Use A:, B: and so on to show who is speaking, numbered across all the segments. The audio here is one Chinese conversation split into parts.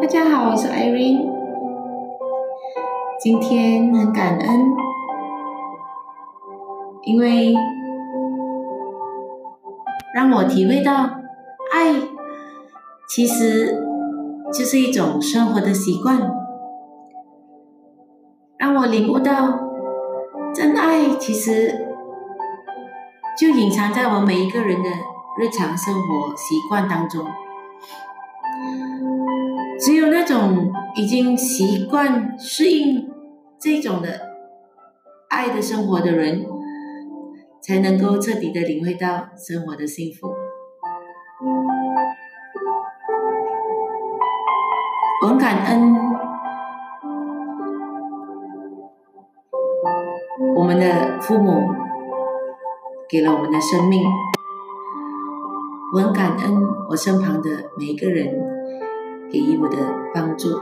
A: 大家好，我是 Irene。今天很感恩，因为让我体会到爱其实就是一种生活的习惯，让我领悟到真爱其实就隐藏在我们每一个人的日常生活习惯当中。只有那种已经习惯适应这种的爱的生活的人，才能够彻底的领会到生活的幸福。我很感恩我们的父母给了我们的生命，我很感恩我身旁的每一个人。给予我的帮助，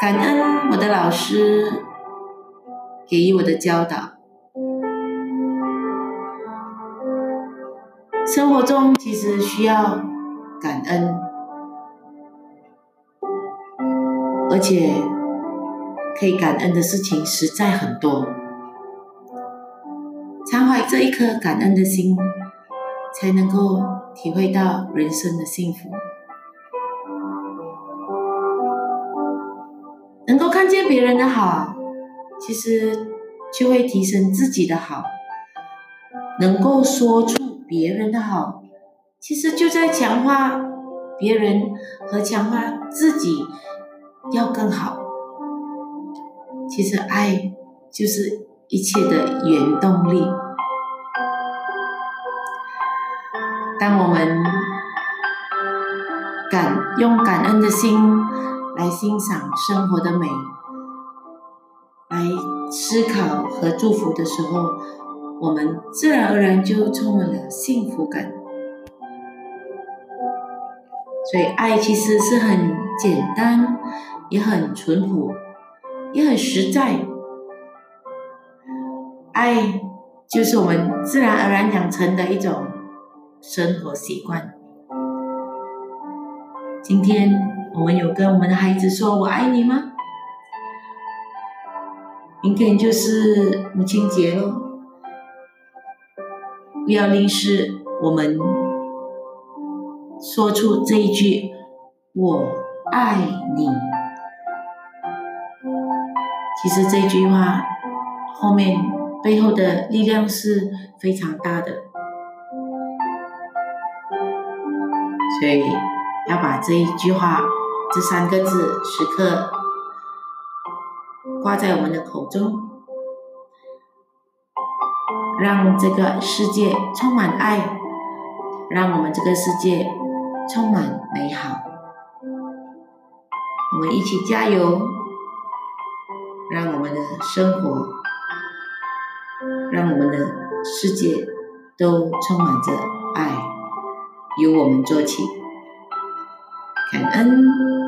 A: 感恩我的老师给予我的教导。生活中其实需要感恩，而且可以感恩的事情实在很多。常怀这一颗感恩的心，才能够体会到人生的幸福。能够看见别人的好，其实就会提升自己的好；能够说出别人的好，其实就在强化别人和强化自己要更好。其实爱就是一切的原动力。当我们感用感恩的心。来欣赏生活的美，来思考和祝福的时候，我们自然而然就充满了幸福感。所以，爱其实是很简单，也很淳朴，也很实在。爱就是我们自然而然养成的一种生活习惯。今天。我们有跟我们的孩子说“我爱你”吗？明天就是母亲节了，不要吝啬我们说出这一句“我爱你”。其实这句话后面背后的力量是非常大的，所以要把这一句话。这三个字时刻挂在我们的口中，让这个世界充满爱，让我们这个世界充满美好。我们一起加油，让我们的生活，让我们的世界都充满着爱，由我们做起，感恩。